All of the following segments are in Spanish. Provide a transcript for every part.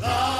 no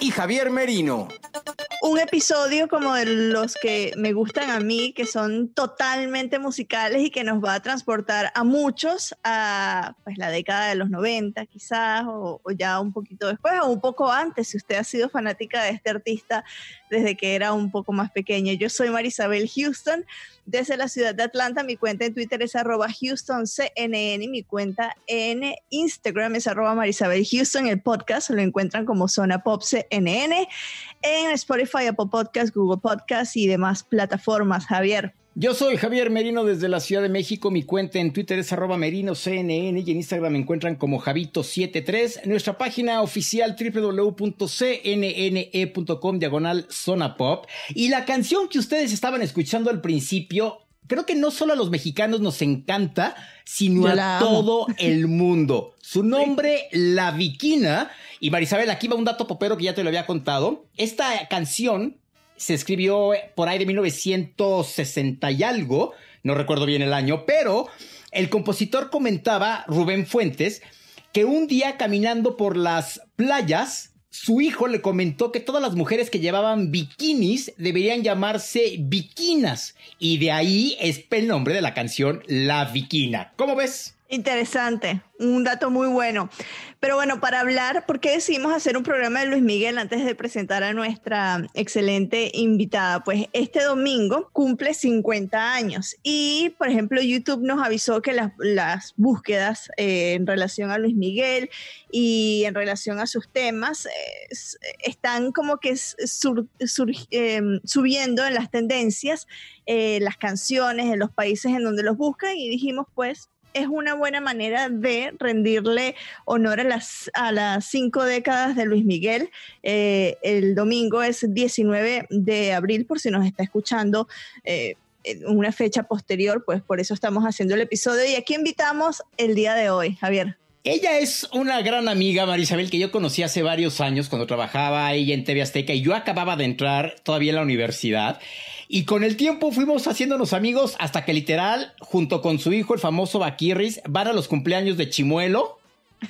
Y Javier Merino. Un episodio como de los que me gustan a mí, que son totalmente musicales y que nos va a transportar a muchos a pues, la década de los 90 quizás, o, ya un poquito después, o un poco antes, si usted ha sido fanática de este artista desde que era un poco más pequeño. Yo soy Marisabel Houston, desde la ciudad de Atlanta. Mi cuenta en Twitter es arroba HoustonCNN y mi cuenta en Instagram es arroba Marisabel Houston. El podcast lo encuentran como Zona Pop CNN en Spotify, Apple Podcast, Google Podcast y demás plataformas. Javier. Yo soy Javier Merino desde la Ciudad de México. Mi cuenta en Twitter es arroba merinoCNN y en Instagram me encuentran como Javito73. Nuestra página oficial www.cnne.com diagonal zona pop. Y la canción que ustedes estaban escuchando al principio, creo que no solo a los mexicanos nos encanta, sino a todo el mundo. Su nombre, La Viquina. Y Marisabel, aquí va un dato popero que ya te lo había contado. Esta canción se escribió por ahí de 1960 y algo, no recuerdo bien el año, pero el compositor comentaba, Rubén Fuentes, que un día caminando por las playas, su hijo le comentó que todas las mujeres que llevaban bikinis deberían llamarse bikinas, y de ahí es el nombre de la canción La Viquina. ¿Cómo ves? Interesante, un dato muy bueno. Pero bueno, para hablar, ¿por qué decidimos hacer un programa de Luis Miguel antes de presentar a nuestra excelente invitada? Pues este domingo cumple 50 años y, por ejemplo, YouTube nos avisó que las, las búsquedas eh, en relación a Luis Miguel y en relación a sus temas eh, están como que sur- eh, subiendo en las tendencias, las canciones en los países en donde los buscan y dijimos pues es una buena manera de rendirle honor a las, a las cinco décadas de Luis Miguel. Eh, el domingo es 19 de abril, por si nos está escuchando. eh, una fecha posterior, pues por eso estamos haciendo el episodio. Y aquí invitamos el día de hoy, Javier. Ella es una gran amiga, Marisabel, que yo conocí hace varios años cuando trabajaba ella en TV Azteca y yo acababa de entrar todavía en la universidad. Y con el tiempo fuimos haciéndonos amigos hasta que literal, junto con su hijo, el famoso Baquirris, van a los cumpleaños de Chimuelo.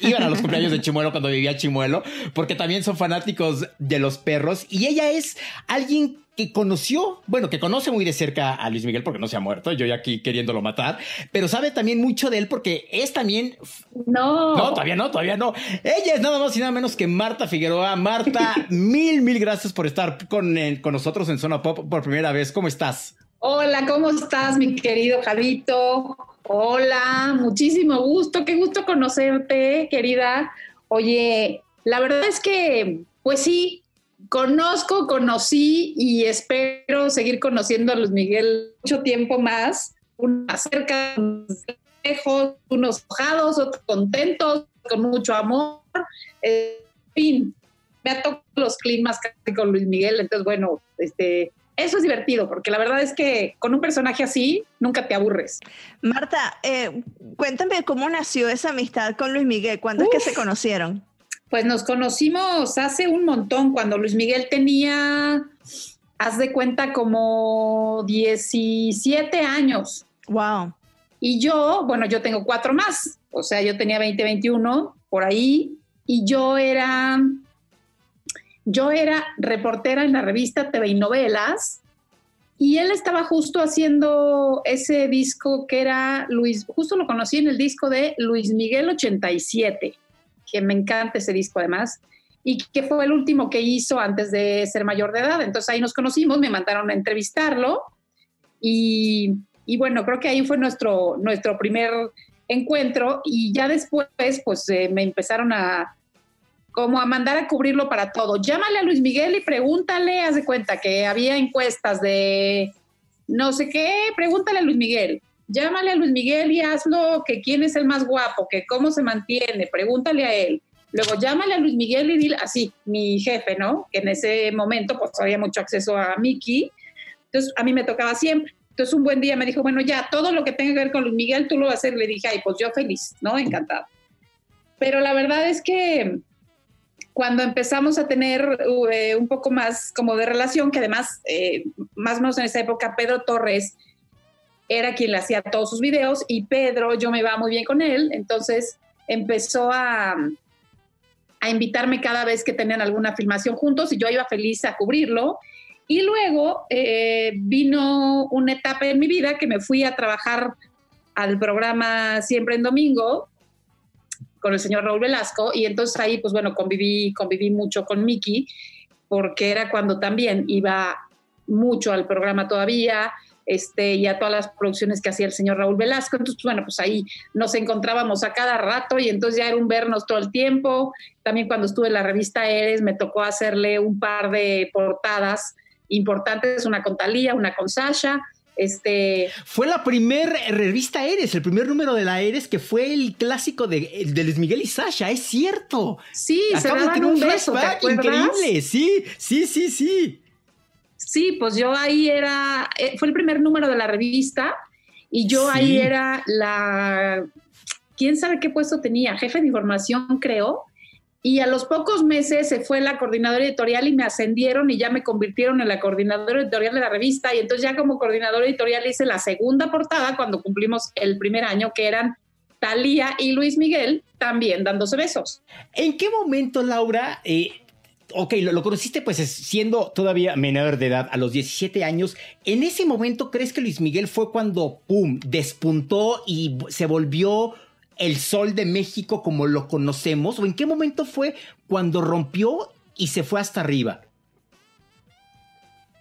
Iban a los cumpleaños de Chimuelo cuando vivía Chimuelo, porque también son fanáticos de los perros. Y ella es alguien que conoció, bueno, que conoce muy de cerca a Luis Miguel porque no se ha muerto, yo ya aquí queriéndolo matar, pero sabe también mucho de él porque es también No. no, todavía no, todavía no. Ella es nada más y nada menos que Marta Figueroa. Marta, mil, mil gracias por estar con, con nosotros en Zona Pop por primera vez. ¿Cómo estás? Hola, ¿cómo estás, mi querido Javito? Hola, muchísimo gusto, qué gusto conocerte, querida. Oye, la verdad es que, pues sí, conozco, conocí y espero seguir conociendo a Luis Miguel mucho tiempo más. Unos cerca, unos lejos, unos enojados, otros contentos, con mucho amor. Eh, en fin, me ha tocado los climas casi con Luis Miguel, entonces, bueno, este, eso es divertido, porque la verdad es que con un personaje así nunca te aburres. Marta, eh, cuéntame cómo nació esa amistad con Luis Miguel. ¿Cuándo es que se conocieron? Pues nos conocimos hace un montón, cuando Luis Miguel tenía haz de cuenta como 17 años. Wow. Y yo, bueno, yo tengo cuatro más, o sea, yo tenía 20, 21 por ahí, y yo era, yo era reportera en la revista TV y Novelas, y él estaba justo haciendo ese disco que era Luis, justo lo conocí en el disco de Luis Miguel 87, que me encanta ese disco además, y que fue el último que hizo antes de ser mayor de edad. Entonces ahí nos conocimos, me mandaron a entrevistarlo y, bueno, creo que ahí fue nuestro, nuestro primer encuentro y ya después pues eh, me empezaron a como a mandar a cubrirlo para todo. Llámale a Luis Miguel y pregúntale, haz de cuenta que había encuestas de no sé qué, pregúntale a Luis Miguel. Llámale a Luis Miguel y hazlo que quién es el más guapo, que cómo se mantiene, pregúntale a él. Luego llámale a Luis Miguel y dile, así, mi jefe, ¿no? Que en ese momento pues había mucho acceso a Mickey. Entonces a mí me tocaba siempre. Entonces un buen día me dijo, bueno, ya, todo lo que tenga que ver con Luis Miguel, tú lo vas a hacer. Le dije, ay, pues yo feliz, ¿no? Encantado. Pero la verdad es que cuando empezamos a tener eh, un poco más como de relación, que además, eh, más o menos en esa época, Pedro Torres era quien le hacía todos sus videos y Pedro, yo me iba muy bien con él, entonces empezó a, a invitarme cada vez que tenían alguna filmación juntos y yo iba feliz a cubrirlo. Y luego eh, vino una etapa en mi vida que me fui a trabajar al programa Siempre en Domingo con el señor Raúl Velasco y entonces ahí pues bueno conviví, conviví mucho con Miki porque era cuando también iba mucho al programa todavía, este, y a todas las producciones que hacía el señor Raúl Velasco. Entonces, bueno, pues ahí nos encontrábamos a cada rato y entonces ya era un vernos todo el tiempo. También cuando estuve en la revista Eres me tocó hacerle un par de portadas importantes, una con Talía, una con Sasha. Este... Fue la primer revista Eres, el primer número de la Eres, que fue el clásico de, de Luis Miguel y Sasha, es cierto. Sí, Acabo se daban un, beso, increíble, sí, sí, sí, sí. Sí, pues yo ahí era, eh, fue el primer número de la revista y yo ahí era la, quién sabe qué puesto tenía, jefe de información creo, y a los pocos meses se fue la coordinadora editorial y me ascendieron y ya me convirtieron en la coordinadora editorial de la revista. Y entonces ya como coordinadora editorial hice la segunda portada cuando cumplimos el primer año, que eran Talía y Luis Miguel también dándose besos. ¿En qué momento, Laura, eh, ok, lo, conociste pues siendo todavía menor de edad, a los 17 años. ¿En ese momento crees que Luis Miguel fue cuando, ¡pum!, despuntó y se volvió el sol de México como lo conocemos? ¿O en qué momento fue cuando rompió y se fue hasta arriba?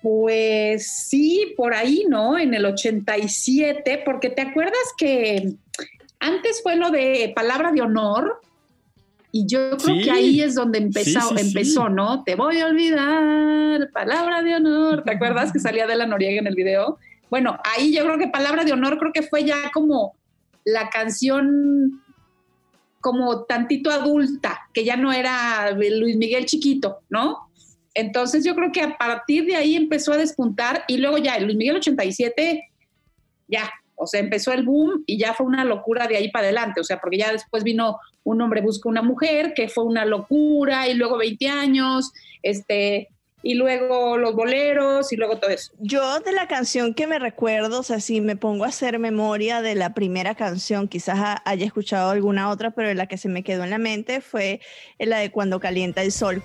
Pues sí, por ahí, ¿no? En el 87, porque te acuerdas que antes fue lo de palabra de honor, y yo creo que ahí es donde empezó, empezó, ¿no? Te voy a olvidar, palabra de honor. ¿Te acuerdas que salía de la Noriega en el video? Bueno, ahí yo creo que palabra de honor creo que fue ya como la canción como tantito adulta, que ya no era Luis Miguel chiquito, ¿no? Entonces yo creo que a partir de ahí empezó a despuntar y luego ya Luis Miguel 87, ya, o sea, empezó el boom y ya fue una locura de ahí para adelante, o sea, porque ya después vino un hombre busca una mujer, que fue una locura, y luego 20 años, este, y luego los boleros y luego todo eso. Yo de la canción que me recuerdo, o sea, si me pongo a hacer memoria de la primera canción, quizás haya escuchado alguna otra, pero la que se me quedó en la mente fue la de Cuando calienta el sol.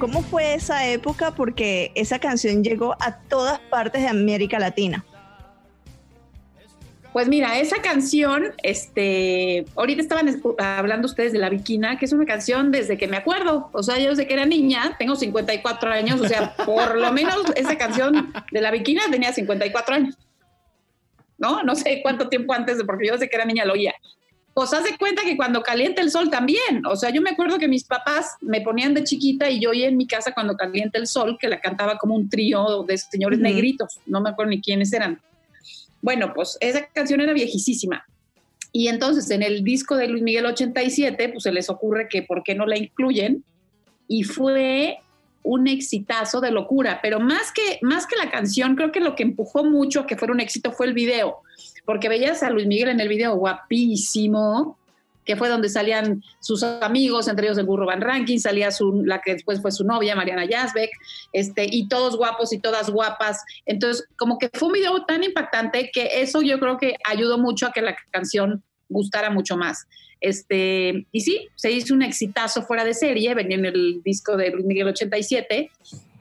¿Cómo fue esa época? Porque esa canción llegó a todas partes de América Latina. Pues mira, esa canción, este, ahorita estaban hablando ustedes de La Viquina, que es una canción desde que me acuerdo, o sea, yo desde que era niña, tengo 54 años, o sea, por lo menos esa canción de La Viquina tenía 54 años, ¿no? No sé cuánto tiempo antes, porque yo desde que era niña lo oía pues haz de cuenta que cuando calienta el sol también. O sea, yo me acuerdo que mis papás me ponían de chiquita y yo oía en mi casa cuando calienta el sol, que la cantaba como un trío de señores negritos, no me acuerdo ni quiénes eran. Bueno, pues esa canción era viejísima. Y entonces en el disco de Luis Miguel 87, pues se les ocurre que por qué no la incluyen. Y fue un exitazo de locura, pero más que, más que la canción, creo que lo que empujó mucho a que fuera un éxito fue el video, porque veías a Luis Miguel en el video guapísimo, que fue donde salían sus amigos, entre ellos el burro Van Ranking, salía su, la que después fue su novia, Mariana Yazbek, este, y todos guapos y todas guapas. Entonces, como que fue un video tan impactante que eso yo creo que ayudó mucho a que la canción gustara mucho más. Este, y sí, se hizo un exitazo fuera de serie, venía en el disco de Luis Miguel 87,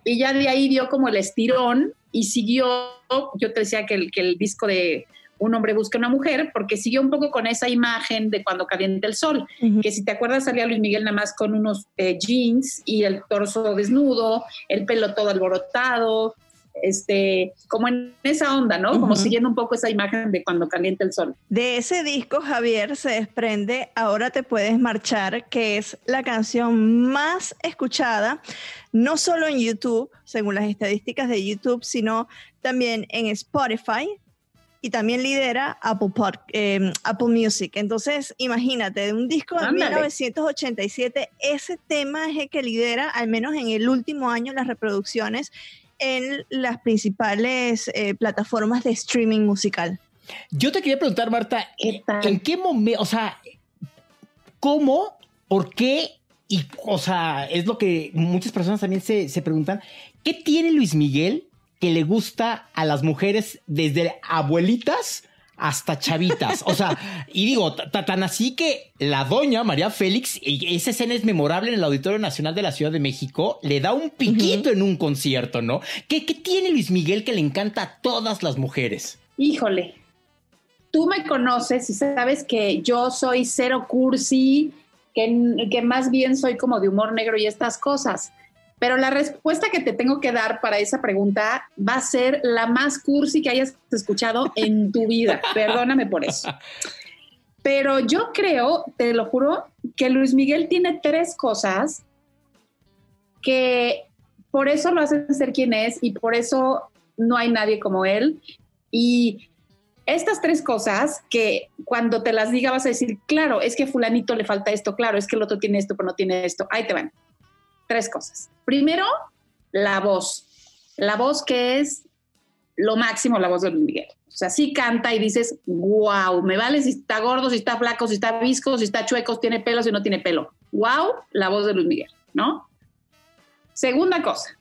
y ya de ahí dio como el estirón y siguió, yo te decía que el, que el disco de un hombre busca una mujer, porque siguió un poco con esa imagen de cuando calienta el sol, que si te acuerdas salía Luis Miguel nada más con unos eh, jeans y el torso desnudo, el pelo todo alborotado, este, como en esa onda, ¿no? Como siguiendo un poco esa imagen de cuando calienta el sol. De ese disco, Javier, se desprende Ahora te puedes marchar, que es la canción más escuchada, no solo en YouTube, según las estadísticas de YouTube, sino también en Spotify, y también lidera Apple, em, Apple Music. Entonces, imagínate, de un disco de 1987, ese tema es el que lidera, al menos en el último año, las reproducciones en las principales eh, plataformas de streaming musical. Yo te quería preguntar, Marta, ¿en qué momento, o sea, cómo, por qué, y, o sea, es lo que muchas personas también se, se preguntan, ¿qué tiene Luis Miguel que le gusta a las mujeres desde abuelitas hasta chavitas. O sea, y digo, tan así que la doña María Félix, y esa escena es memorable en el Auditorio Nacional de la Ciudad de México, le da un piquito en un concierto, ¿no? ¿Qué, ¿Qué, tiene Luis Miguel que le encanta a todas las mujeres? Híjole, tú me conoces y sabes que yo soy cero cursi, que, que más bien soy como de humor negro y estas cosas. Pero la respuesta que te tengo que dar para esa pregunta va a ser la más cursi que hayas escuchado en tu vida. Perdóname por eso. Pero yo creo, te lo juro, que Luis Miguel tiene tres cosas que por eso lo hacen ser quien es y por eso no hay nadie como él. Y estas tres cosas que cuando te las diga vas a decir, claro, es que fulanito le falta esto, claro, es que el otro tiene esto, pero no tiene esto. Ahí te van tres cosas. Primero, la voz. La voz que es lo máximo, la voz de Luis Miguel. O sea, sí canta y dices, wow, me vale si está gordo, si está flaco, si está visco, si está chueco, si tiene pelo, si no tiene pelo. Wow, la voz de Luis Miguel, ¿no? Segunda cosa.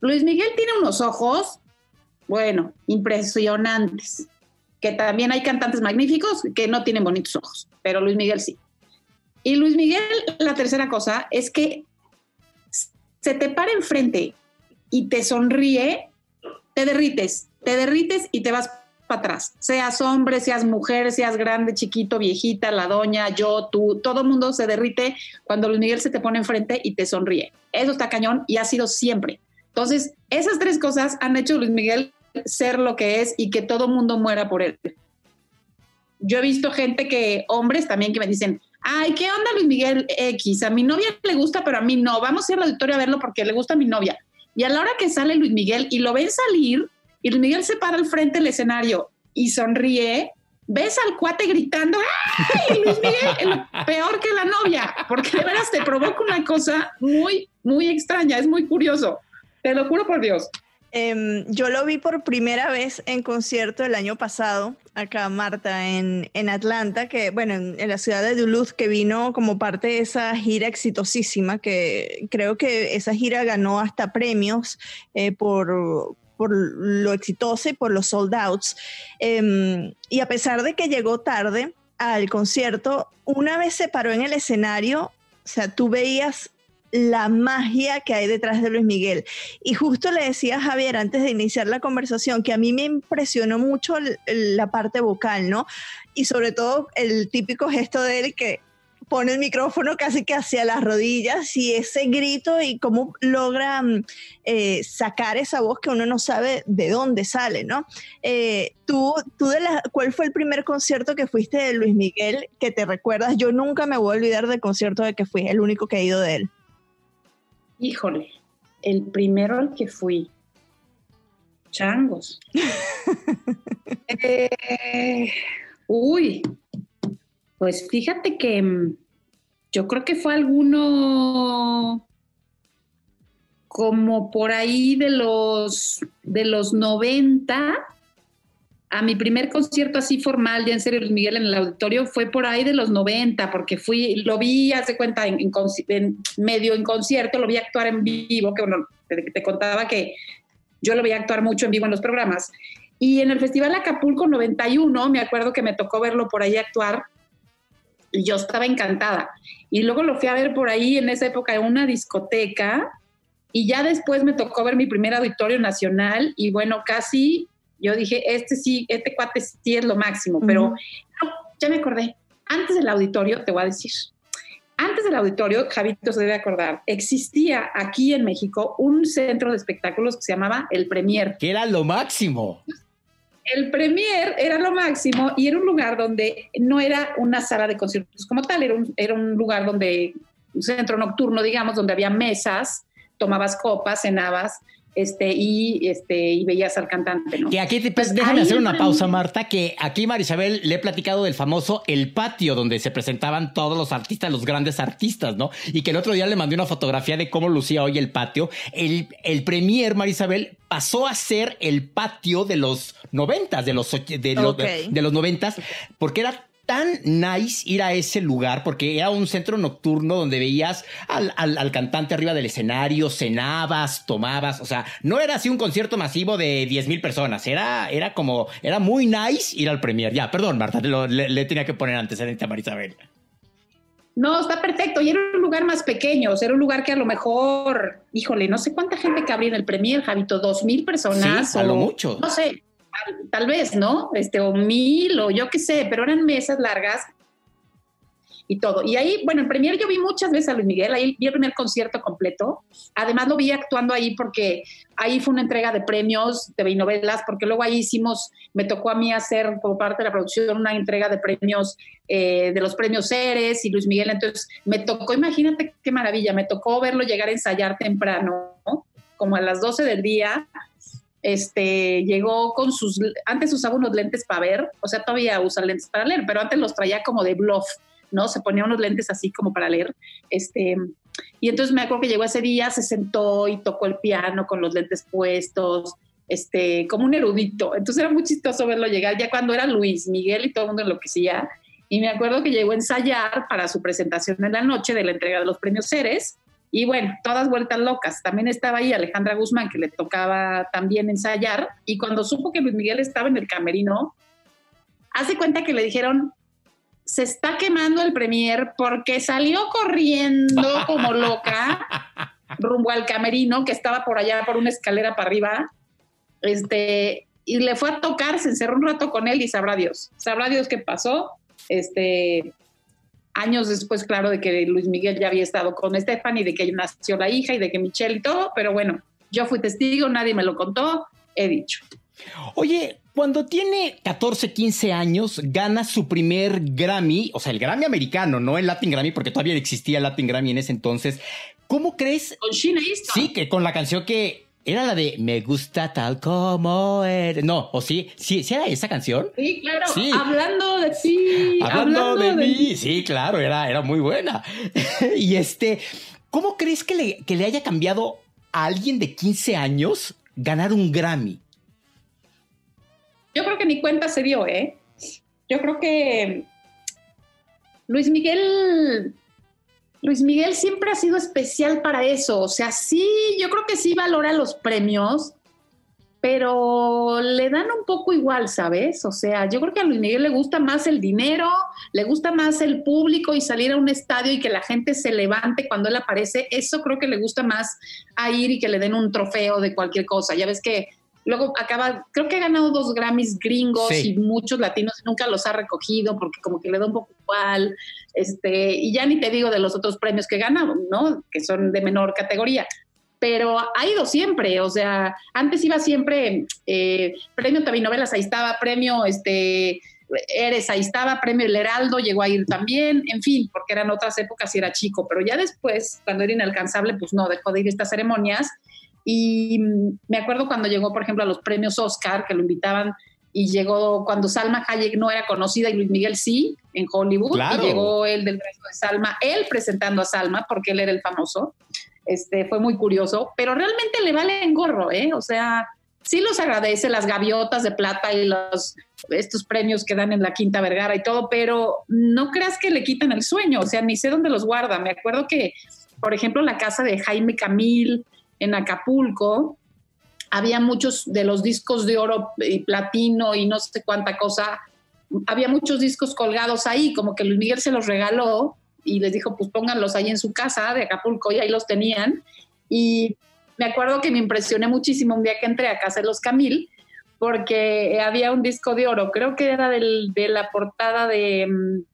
Luis Miguel tiene unos ojos, bueno, impresionantes. Que también hay cantantes magníficos que no tienen bonitos ojos, pero Luis Miguel sí. Y Luis Miguel, la tercera cosa es que se te para enfrente y te sonríe, te derrites, te derrites y te vas para atrás. Seas hombre, seas mujer, seas grande, chiquito, viejita, la doña, yo, tú, todo mundo se derrite cuando Luis Miguel se te pone enfrente y te sonríe. Eso está cañón y ha sido siempre. Entonces, esas tres cosas han hecho Luis Miguel ser lo que es y que todo mundo muera por él. Yo he visto gente que, hombres también, que me dicen, ay, ¿qué onda Luis Miguel X? A mi novia le gusta, pero a mí no. Vamos a ir al auditorio a verlo porque le gusta a mi novia. Y a la hora que sale Luis Miguel y lo ven salir, y Luis Miguel se para al frente del escenario y sonríe, ves al cuate gritando, ¡ay, Luis Miguel! peor que la novia, porque de veras te provoca una cosa muy, muy extraña, es muy curioso. Te lo juro por Dios. Em, yo lo vi por primera vez en concierto el año pasado, acá Marta, en, en Atlanta, que bueno, en, la ciudad de Duluth, que vino como parte de esa gira exitosísima, que creo que esa gira ganó hasta premios eh, por, por lo exitoso y por los sold outs. Em, y a pesar de que llegó tarde al concierto, una vez se paró en el escenario, o sea, tú veías la magia que hay detrás de Luis Miguel. Y justo le decía a Javier antes de iniciar la conversación que a mí me impresionó mucho la parte vocal, ¿no? Y sobre todo el típico gesto de él que pone el micrófono casi que hacia las rodillas y ese grito y cómo logra mm, eh, sacar esa voz que uno no sabe de dónde sale, ¿no? Eh, tú, tú de la, ¿cuál fue el primer concierto que fuiste de Luis Miguel que te recuerdas? Yo nunca me voy a olvidar del concierto de que fui, el único que he ido de él. Híjole, el primero al que fui. Changos. Eh, uy, pues fíjate que mm, yo creo que fue alguno como por ahí de los, de los 90, a mi primer concierto así formal, ya en serio, Luis Miguel en el auditorio, fue por ahí de los 90, porque fui, lo vi, hace cuenta, en, medio en concierto, lo vi actuar en vivo, que bueno, te, te, contaba que yo lo vi actuar mucho en vivo en los programas. Y en el Festival Acapulco 91, me acuerdo que me tocó verlo por ahí actuar, y yo estaba encantada. Y luego lo fui a ver por ahí en esa época en una discoteca, y ya después me tocó ver mi primer auditorio nacional y bueno, casi yo dije, este sí, este cuate sí es lo máximo, pero ya me acordé. Antes del auditorio, te voy a decir, antes del auditorio, Javito se debe acordar, existía aquí en México un centro de espectáculos que se llamaba El Premier. Que era lo máximo. El Premier era lo máximo y era un lugar donde no era una sala de conciertos como tal, era un, era un lugar donde, un centro nocturno, digamos, donde había mesas tomabas copas, cenabas, este, y, este, y veías al cantante, ¿no? Que aquí, pues, déjame hacer una pausa, Marta, que aquí, Marisabel, le he platicado del famoso El Patio, donde se presentaban todos los artistas, los grandes artistas, ¿no? Y que el otro día le mandé una fotografía de cómo lucía hoy el patio. El, el premier, Marisabel, pasó a ser el patio de los noventas, de los, de, los, de los noventas, porque era tan nice ir a ese lugar porque era un centro nocturno donde veías al, al, cantante arriba del escenario, cenabas, tomabas, o sea, no era así un concierto masivo de 10 mil personas, era, era como, era muy nice ir al premier. Ya, perdón, Marta, le, tenía que poner antecedente a Marisabel. No, está perfecto. Y era un lugar más pequeño, o sea, era un lugar que a lo mejor, híjole, no sé cuánta gente cabría en el Premier, Javito, dos mil personas. Sí, a lo mucho. No sé, tal vez, ¿no? Este, o mil, o yo qué sé, pero eran mesas largas y todo. Y ahí, bueno, en Premier yo vi muchas veces a Luis Miguel, ahí vi el primer concierto completo. Además lo vi actuando ahí porque ahí fue una entrega de premios de novelas, porque luego ahí hicimos, me tocó a mí hacer como parte de la producción una entrega de premios, eh, de los premios Ceres y Luis Miguel. Entonces me tocó, imagínate qué maravilla, me tocó verlo llegar a ensayar temprano, ¿no? como a las 12 del día este, llegó con sus, antes usaba unos lentes para ver, o sea, todavía usa lentes para leer, pero antes los traía como de bluff, ¿no? Se ponía unos lentes así como para leer, este, y entonces me acuerdo que llegó ese día, se sentó y tocó el piano con los lentes puestos, este, como un erudito. Entonces era muy chistoso verlo llegar, ya cuando era Luis Miguel y todo el mundo enloquecía. Y me acuerdo que llegó a ensayar para su presentación en la noche de la entrega de los premios Ceres y bueno, todas vueltas locas. También estaba ahí Alejandra Guzmán, que le tocaba también ensayar. Y cuando supo que Luis Miguel estaba en el camerino, hace cuenta que le dijeron, se está quemando el premier porque salió corriendo como loca rumbo al camerino que estaba por allá por una escalera para arriba. Este, y le fue a tocar, se encerró un rato con él y sabrá Dios. Sabrá Dios qué pasó. Este, años después, claro, de que Luis Miguel ya había estado con Stephanie, de que nació la hija y de que Michelle y todo, pero bueno, yo fui testigo, nadie me lo contó, he dicho. Oye, cuando tiene 14, 15 años, gana su primer Grammy, o sea, el Grammy americano, no el Latin Grammy, porque todavía existía el Latin Grammy en ese entonces. ¿Cómo crees? Con Easton. Sí, que con la canción que era la de Me gusta tal como eres. No, o sí, sí, sí era esa canción. Sí, claro. Hablando de ti. Hablando, de, mí. Sí, claro, era, era muy buena. y este, ¿cómo crees que le, que le haya cambiado a alguien de 15 años ganar un Grammy? Yo creo que ni cuenta se dio, ¿eh? Yo creo que Luis Miguel Luis Miguel siempre ha sido especial para eso. O sea, sí, yo creo que sí valora los premios, pero le dan un poco igual, ¿sabes? O sea, yo creo que a Luis Miguel le gusta más el dinero, le gusta más el público y salir a un estadio y que la gente se levante cuando él aparece. Eso creo que le gusta más a ir y que le den un trofeo de cualquier cosa. Ya ves que luego acaba, creo que ha ganado dos Grammys gringos y muchos latinos nunca los ha recogido porque como que le da un poco igual, este, y ya ni te digo de los otros premios que ganamos, ¿no? Que son de menor categoría. Pero ha ido siempre, o sea, antes iba siempre, eh, premio Novelas, ahí estaba, premio este, Eres, ahí estaba, premio El Heraldo, llegó a ir también, en fin, porque eran otras épocas y era chico, pero ya después, cuando era inalcanzable, pues no, dejó de ir a estas ceremonias y me acuerdo cuando llegó, por ejemplo, a los premios Oscar, que lo invitaban y llegó cuando Salma Hayek no era conocida y Luis Miguel sí, en Hollywood. Y llegó él del resto de Salma, él presentando a Salma, porque él era el famoso. este, fue muy curioso, pero realmente le vale en gorro, ¿eh? O sea, sí los agradece las gaviotas de plata y los estos premios que dan en la Quinta Vergara y todo, pero no creas que le quitan el sueño, o sea, ni sé dónde los guarda. Me acuerdo que, por ejemplo, la casa de Jaime Camil en Acapulco, había muchos de los discos de oro y platino y no sé cuánta cosa, había muchos discos colgados ahí, como que Luis Miguel se los regaló y les dijo, pues pónganlos ahí en su casa de Acapulco y ahí los tenían. Y me acuerdo que me impresioné muchísimo un día que entré a casa de los Camil, porque había un disco de oro, creo que era del, de la portada de, mm,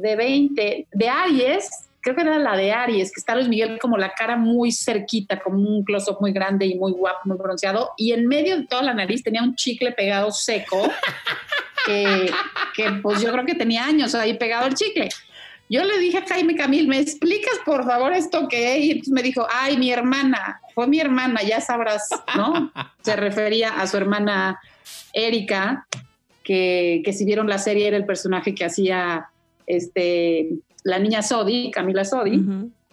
de 20, de Aries, creo que era la de Aries, que está Luis Miguel como la cara muy cerquita, como un close-up muy grande y muy guapo, muy bronceado, y en medio de toda la nariz tenía un chicle pegado seco, que, que pues yo creo que tenía años ahí pegado el chicle. Yo le dije a Jaime Camil, ¿me explicas por favor esto qué? Y entonces me dijo, ay, mi hermana, fue mi hermana, ya sabrás, ¿no? Se refería a su hermana Erika, que, que si vieron la serie era el personaje que hacía este, la niña Sodi, Camila Sodi,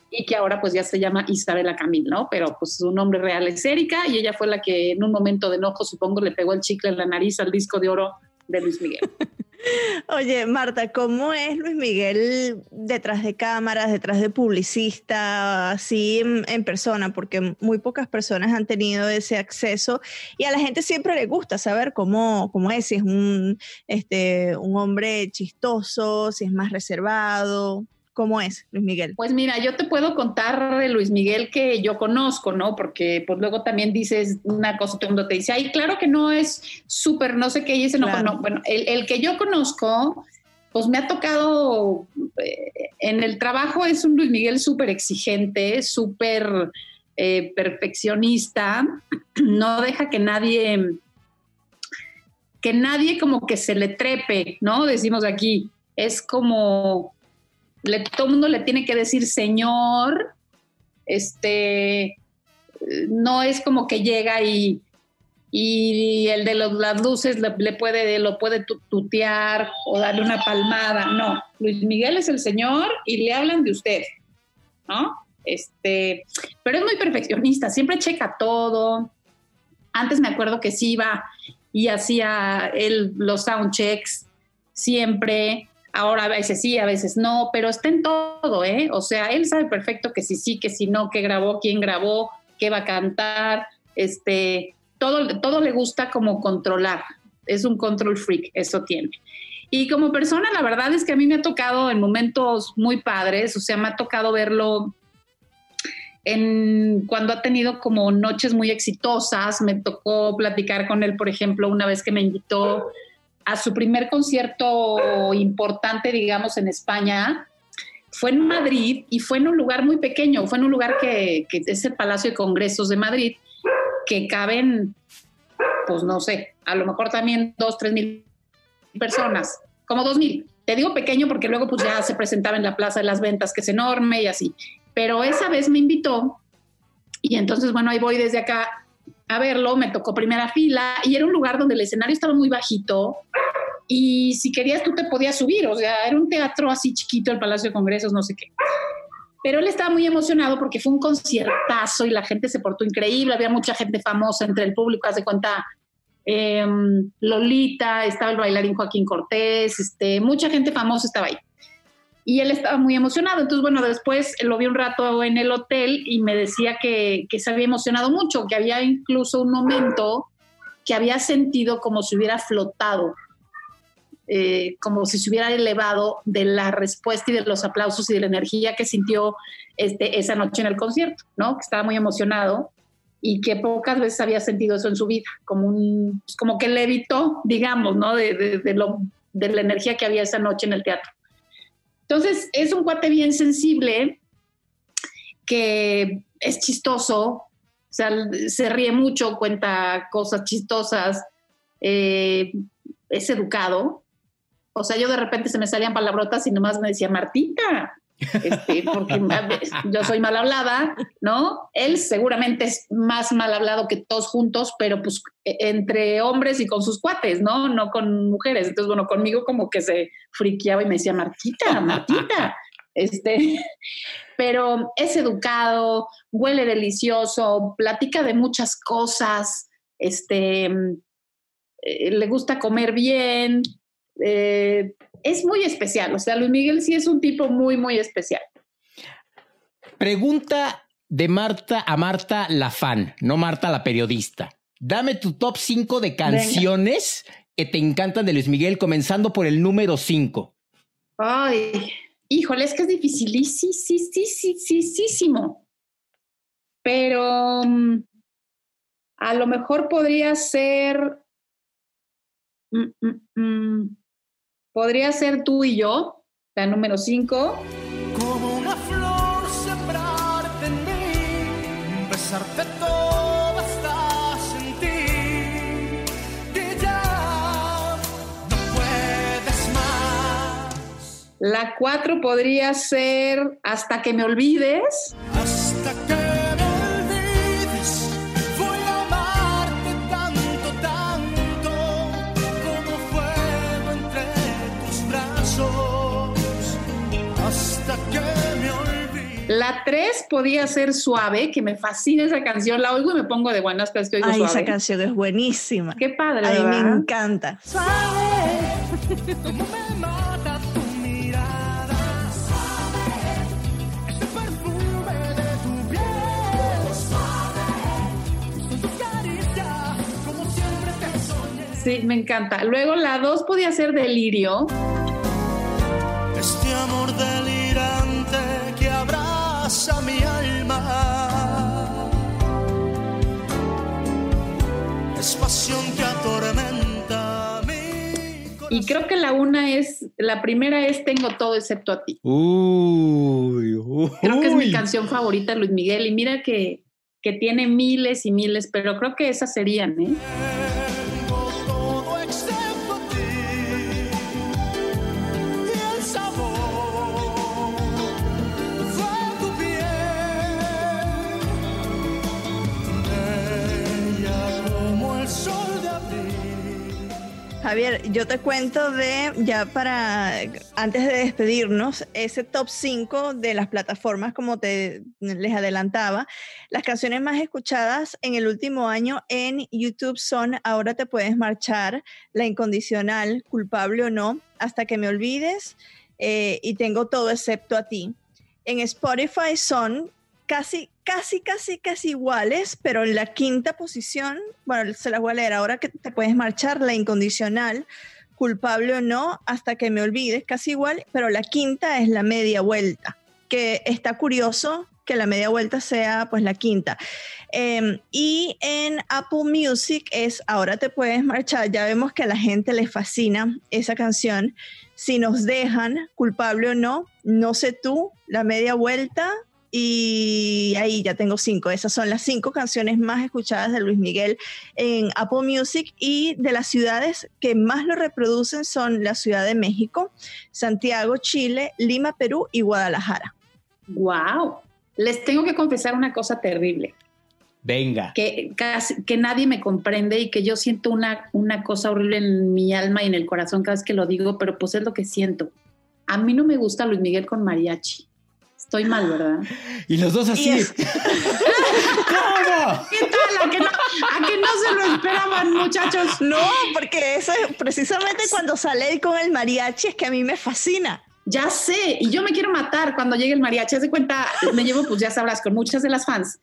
y que ahora pues ya se llama Isabela Camil, ¿no? Pero pues su nombre real es Erika y ella fue la que en un momento de enojo, supongo, le pegó el chicle en la nariz al disco de oro de Luis Miguel. Oye, Marta, ¿cómo es Luis Miguel detrás de cámaras, detrás de publicista, así en, persona? Porque muy pocas personas han tenido ese acceso y a la gente siempre le gusta saber cómo, cómo es, si es un, este, un hombre chistoso, si es más reservado. ¿Cómo es Luis Miguel? Pues mira, yo te puedo contar de Luis Miguel que yo conozco, ¿no? Porque pues luego también dices una cosa, todo el mundo te dice, ay, claro que no es súper, no sé qué, y ese no, no, bueno, el, que yo conozco, pues me ha tocado, eh, en el trabajo es un Luis Miguel súper exigente, súper eh, perfeccionista, no deja que nadie, que nadie como que se le trepe, ¿no? Decimos aquí, es como todo el mundo le tiene que decir señor, este, no es como que llega y, y el de las luces le, puede, lo puede tutear o darle una palmada, no, Luis Miguel es el señor y le hablan de usted, ¿no? Este, pero es muy perfeccionista, siempre checa todo. Antes me acuerdo que sí iba y hacía él los sound checks siempre, Ahora a veces sí, a veces no, pero está en todo, ¿eh? O sea, él sabe perfecto que si sí, que si no, qué grabó, quién grabó, qué va a cantar, este, todo, todo le gusta como controlar. Es un control freak, eso tiene. Y como persona, la verdad es que a mí me ha tocado en momentos muy padres, o sea, me ha tocado verlo en, cuando ha tenido como noches muy exitosas. Me tocó platicar con él, por ejemplo, una vez que me invitó a su primer concierto importante, digamos, en España, fue en Madrid y fue en un lugar muy pequeño, fue en un lugar que, es el Palacio de Congresos de Madrid, que caben, pues no sé, a lo mejor también dos, tres mil personas, como dos mil. Te digo pequeño porque luego pues ya se presentaba en la Plaza de las Ventas, que es enorme y así. Pero esa vez me invitó y entonces, bueno, ahí voy desde acá a verlo, me tocó primera fila y era un lugar donde el escenario estaba muy bajito y si querías tú te podías subir, o sea, era un teatro así chiquito, el Palacio de Congresos, no sé qué. Pero él estaba muy emocionado porque fue un conciertazo y la gente se portó increíble, había mucha gente famosa entre el público, hace cuenta em, Lolita, estaba el bailarín Joaquín Cortés, este, mucha gente famosa estaba ahí y él estaba muy emocionado. Entonces, bueno, después lo vi un rato en el hotel y me decía que, se había emocionado mucho, que había incluso un momento que había sentido como si hubiera flotado, eh, como si se hubiera elevado de la respuesta y de los aplausos y de la energía que sintió este, esa noche en el concierto, ¿no? Que estaba muy emocionado y que pocas veces había sentido eso en su vida, como, un, pues, como que levitó, digamos, ¿no? De, lo, de la energía que había esa noche en el teatro. Entonces, es un cuate bien sensible, que es chistoso, o sea, se ríe mucho, cuenta cosas chistosas, eh, es educado. O sea, yo de repente se me salían palabrotas y nomás me decía, Martita, este, porque yo soy mal hablada, ¿no? Él seguramente es más mal hablado que todos juntos, pero pues e, entre hombres y con sus cuates, ¿no? No con mujeres. Entonces, bueno, conmigo como que se friqueaba y me decía, Martita, Martita. Este, pero es educado, huele delicioso, platica de muchas cosas, este, eh, le gusta comer bien, eh, es muy especial. O sea, Luis Miguel sí es un tipo muy, muy especial. Pregunta de Marta a Marta la fan, no Marta la periodista. Dame tu top 5 de canciones que te encantan de Luis Miguel, comenzando por el número 5. Ay, híjole, es que es dificilísimo. Pero mm, a lo mejor podría ser. Mm, mm, podría ser tú y yo, la número 5. Como una flor sembrarte en mí, besarte todo hasta sentir que ya no puedes más. La 4 podría ser Hasta que me olvides. La 3 podía ser Suave, que me fascina esa canción. La oigo y me pongo de buenas oigo Ay, Suave. esa canción es buenísima. Qué padre, A mí me encanta. Como me mata tu mirada, ese perfume de tu piel, son tus caricias, como siempre te soñé. Sí, me encanta. Luego la 2 podía ser Delirio. Este amor que abraza mi alma es pasión que atormenta mi corazón. Y creo que la una es, la primera es Tengo todo excepto a ti. Uy, uy. Creo que es mi canción favorita, Luis Miguel. Y mira que, que tiene miles y miles, pero creo que esas serían, ¿eh? Javier, yo te cuento de, ya para, antes de despedirnos, ese top 5 de las plataformas, como te les adelantaba, las canciones más escuchadas en el último año en YouTube son Ahora te puedes marchar, La Incondicional, Culpable o no, Hasta que me olvides eh, y Tengo todo excepto a ti. En Spotify son casi, casi, casi, casi iguales, pero en la quinta posición, bueno, se las voy a leer ahora que te puedes marchar, la incondicional, culpable o no, hasta que me olvides, casi igual, pero la quinta es la media vuelta, que está curioso que la media vuelta sea pues la quinta. Eh, y en Apple Music es Ahora te puedes marchar, ya vemos que a la gente le fascina esa canción. Si nos dejan, culpable o no, no sé tú, la media vuelta, y ahí ya tengo cinco. Esas son las cinco canciones más escuchadas de Luis Miguel en Apple Music y de las ciudades que más lo reproducen son la Ciudad de México, Santiago, Chile, Lima, Perú y Guadalajara. ¡Wow! Les tengo que confesar una cosa terrible, Venga. que, casi, que nadie me comprende y que yo siento una, una cosa horrible en mi alma y en el corazón cada vez que lo digo, pero pues es lo que siento. A mí no me gusta Luis Miguel con mariachi. Estoy mal, ¿verdad? Y los dos así. Es- ¿Cómo? ¿Qué tal? ¿A que, no, ¿A que no se lo esperaban, muchachos? No, porque eso es precisamente cuando sale él con el mariachi, es que a mí me fascina. Ya sé, y yo me quiero matar cuando llegue el mariachi. Haz de cuenta, me llevo, pues ya sabrás, con muchas de las fans.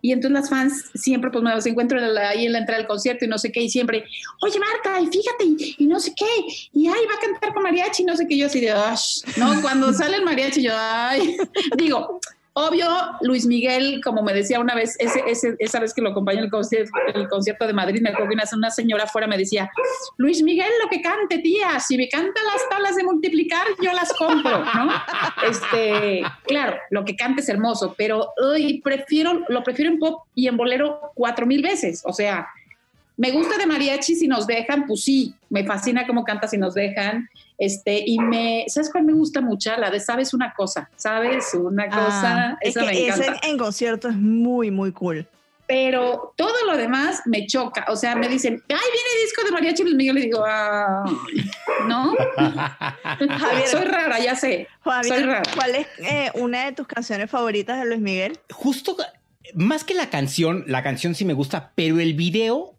Y entonces las fans siempre, pues me los encuentro ahí en la entrada del concierto y no sé qué, y siempre, oye Marta, y fíjate, y, y no sé qué, y ay, va a cantar con mariachi, y no sé qué, yo así de, "Ash", ¿no? Cuando sale el mariachi, yo, ay, digo, obvio, Luis Miguel, como me decía una vez, ese, ese- esa vez que lo acompañé en el concierto, el concierto de Madrid, me acuerdo que una, una señora afuera me decía, Luis Miguel, lo que cante, tía, si me canta las tablas de multiplicar, yo las compro, ¿no? Este, claro, lo que cante es hermoso, pero hoy prefiero, lo prefiero en pop y en bolero cuatro mil veces, o sea, me gusta de mariachi si nos dejan, pues sí, me fascina cómo canta si nos dejan, este, y me, ¿sabes cuál me gusta mucho? La de sabes una cosa, sabes una cosa, Ah, es esa que me ese encanta. en concierto es muy, muy cool. pero todo lo demás me choca. O sea, me dicen, ay, viene disco de Mariachi Luis Miguel. Y digo, ah, no. Javier. Soy rara, ya sé. Javier, Soy rara. ¿cuál es eh, una de tus canciones favoritas de Luis Miguel? Justo, más que la canción, la canción sí me gusta, pero el video,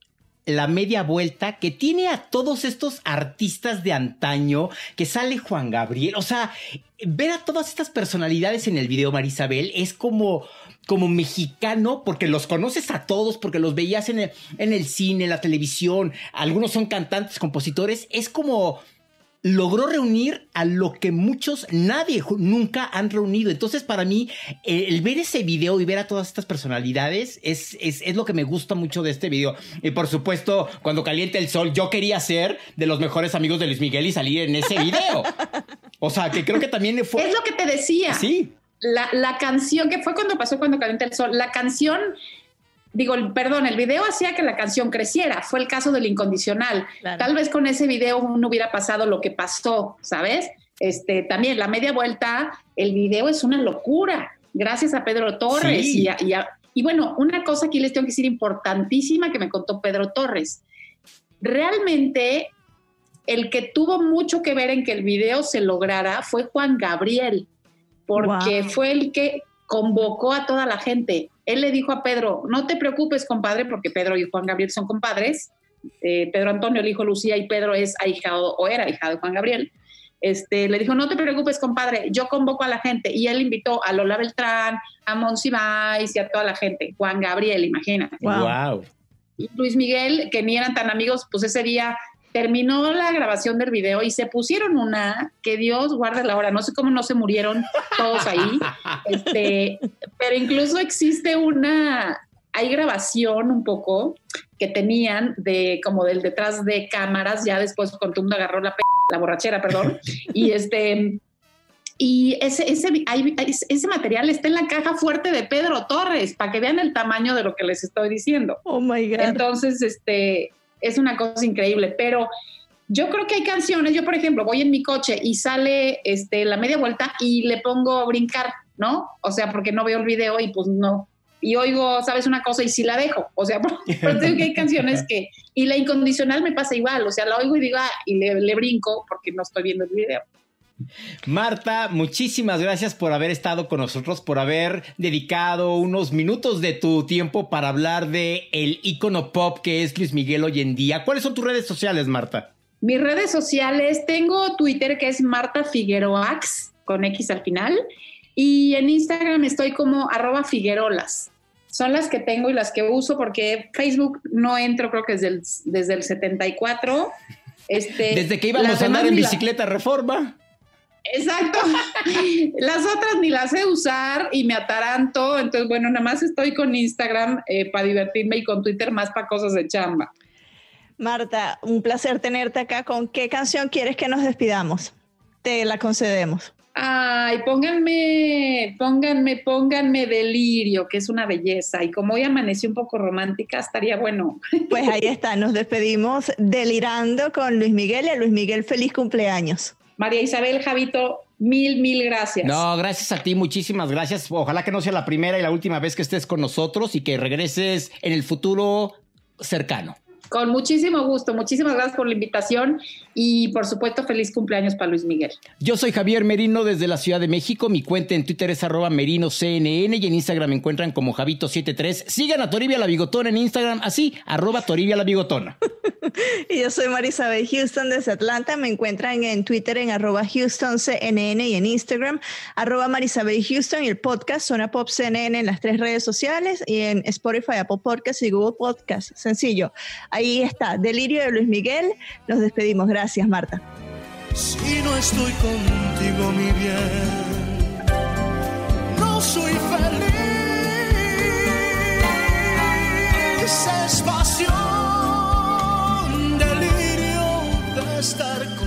la media vuelta, que tiene a todos estos artistas de antaño, que sale Juan Gabriel, o sea, ver a todas estas personalidades en el video, Marisabel, es como como mexicano, porque los conoces a todos, porque los veías en el, en el cine, en la televisión, algunos son cantantes, compositores, es como logró reunir a lo que muchos, nadie nunca han reunido. Entonces, para mí, eh, el ver ese video y ver a todas estas personalidades es, es, es lo que me gusta mucho de este video. Y por supuesto, cuando calienta el sol, yo quería ser de los mejores amigos de Luis Miguel y salir en ese video. O sea, que creo que también fue... Es lo que te decía. Sí. La, la canción, que fue cuando pasó cuando calienta el sol, la canción, digo, perdón, el video hacía que la canción creciera. Fue el caso del incondicional. Claro. Tal vez con ese video no hubiera pasado lo que pasó, ¿sabes? Este, también la media vuelta, el video es una locura. Gracias a Pedro Torres. Sí. Y, a- y a- y bueno, una cosa aquí les tengo que decir importantísima que me contó Pedro Torres. Realmente, el que tuvo mucho que ver en que el video se lograra fue Juan Gabriel, porque Wow. fue el que convocó a toda la gente. Él le dijo a Pedro, no te preocupes, compadre, porque Pedro y Juan Gabriel son compadres. Eh, Pedro Antonio, el hijo Lucía, y Pedro es ahijado o era ahijado de Juan Gabriel. Este, le dijo, no te preocupes, compadre, yo convoco a la gente. Y él invitó a Lola Beltrán, a Monsiváis y a toda la gente. Juan Gabriel, imagínate. Wow. wow. Y Luis Miguel, que ni eran tan amigos, pues ese día terminó la grabación del video y se pusieron una que Dios guarde la hora. No sé cómo no se murieron todos ahí. Este, pero incluso existe una, hay grabación un poco que tenían de como del detrás de cámaras, ya después mundo agarró la, p- la borrachera, perdón, y este y ese, ese, hay- ese material está en la caja fuerte de Pedro Torres, para que vean el tamaño de lo que les estoy diciendo. Oh my God. Entonces, este, es una cosa increíble, pero yo creo que hay canciones, yo por ejemplo voy en mi coche y sale este, la media vuelta y le pongo a brincar, ¿no? O sea, porque no veo el video y pues no. Y oigo, sabes una cosa y sí la dejo. O sea, por, por eso digo que hay canciones que... Y la incondicional me pasa igual, o sea, la oigo y digo, ah, y le, le brinco porque no estoy viendo el video. Marta, muchísimas gracias por haber estado con nosotros, por haber dedicado unos minutos de tu tiempo para hablar de el ícono pop que es Luis Miguel hoy en día. ¿Cuáles son tus redes sociales, Marta? Mis redes sociales, tengo Twitter que es Marta Figueroax, con X al final, y en Instagram estoy como arroba figuerolas. Son las que tengo y las que uso porque Facebook no entro creo que desde el, desde el 74. Este, Desde que íbamos a andar en la- bicicleta reforma. Exacto. Las otras ni las sé usar y me ataranto. Entonces, bueno, nada más estoy con Instagram eh, para divertirme y con Twitter más para cosas de chamba. Marta, un placer tenerte acá. ¿Con qué canción quieres que nos despidamos? Te la concedemos. Ay, pónganme, pónganme, pónganme delirio, que es una belleza. Y como hoy amanecí un poco romántica, estaría bueno. Pues ahí está, nos despedimos delirando con Luis Miguel y a Luis Miguel feliz cumpleaños. María Isabel Javito, mil, mil gracias. No, gracias a ti, muchísimas gracias. Ojalá que no sea la primera y la última vez que estés con nosotros y que regreses en el futuro cercano. Con muchísimo gusto, muchísimas gracias por la invitación y por supuesto feliz cumpleaños para Luis Miguel. Yo soy Javier Merino desde la Ciudad de México. Mi cuenta en Twitter es arroba merinoCNN y en Instagram me encuentran como Javito73. Sigan a Toribia la Bigotona en Instagram, así, arroba Toribia la Bigotona. Y yo soy Marisabel Houston desde Atlanta. Me encuentran en Twitter en arroba HoustonCNN y en Instagram arroba Marisabel Houston y el podcast Zona Pop CNN en las tres redes sociales y en Spotify, Apple Podcasts y Google Podcasts. Sencillo. Ahí está, Delirio de Luis Miguel. Nos despedimos. Gracias, Marta. Si no estoy contigo, mi bien, no soy feliz. Es pasión, delirio de estar contigo.